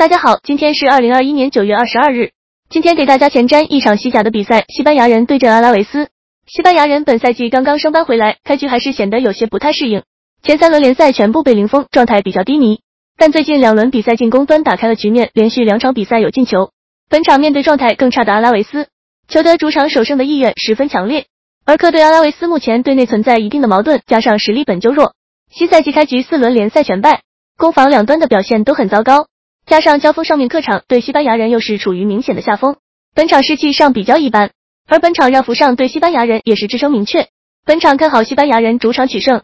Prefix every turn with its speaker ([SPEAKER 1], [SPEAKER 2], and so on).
[SPEAKER 1] 大家好，今天是二零二一年九月二十二日。今天给大家前瞻一场西甲的比赛，西班牙人对阵阿拉维斯。西班牙人本赛季刚刚升班回来，开局还是显得有些不太适应，前三轮联赛全部被零封，状态比较低迷。但最近两轮比赛进攻端打开了局面，连续两场比赛有进球。本场面对状态更差的阿拉维斯，求得主场首胜的意愿十分强烈。而客队阿拉维斯目前队内存在一定的矛盾，加上实力本就弱，新赛季开局四轮联赛全败，攻防两端的表现都很糟糕。加上交锋上面客场对西班牙人又是处于明显的下风，本场士气上比较一般，而本场让福上对西班牙人也是支撑明确，本场看好西班牙人主场取胜。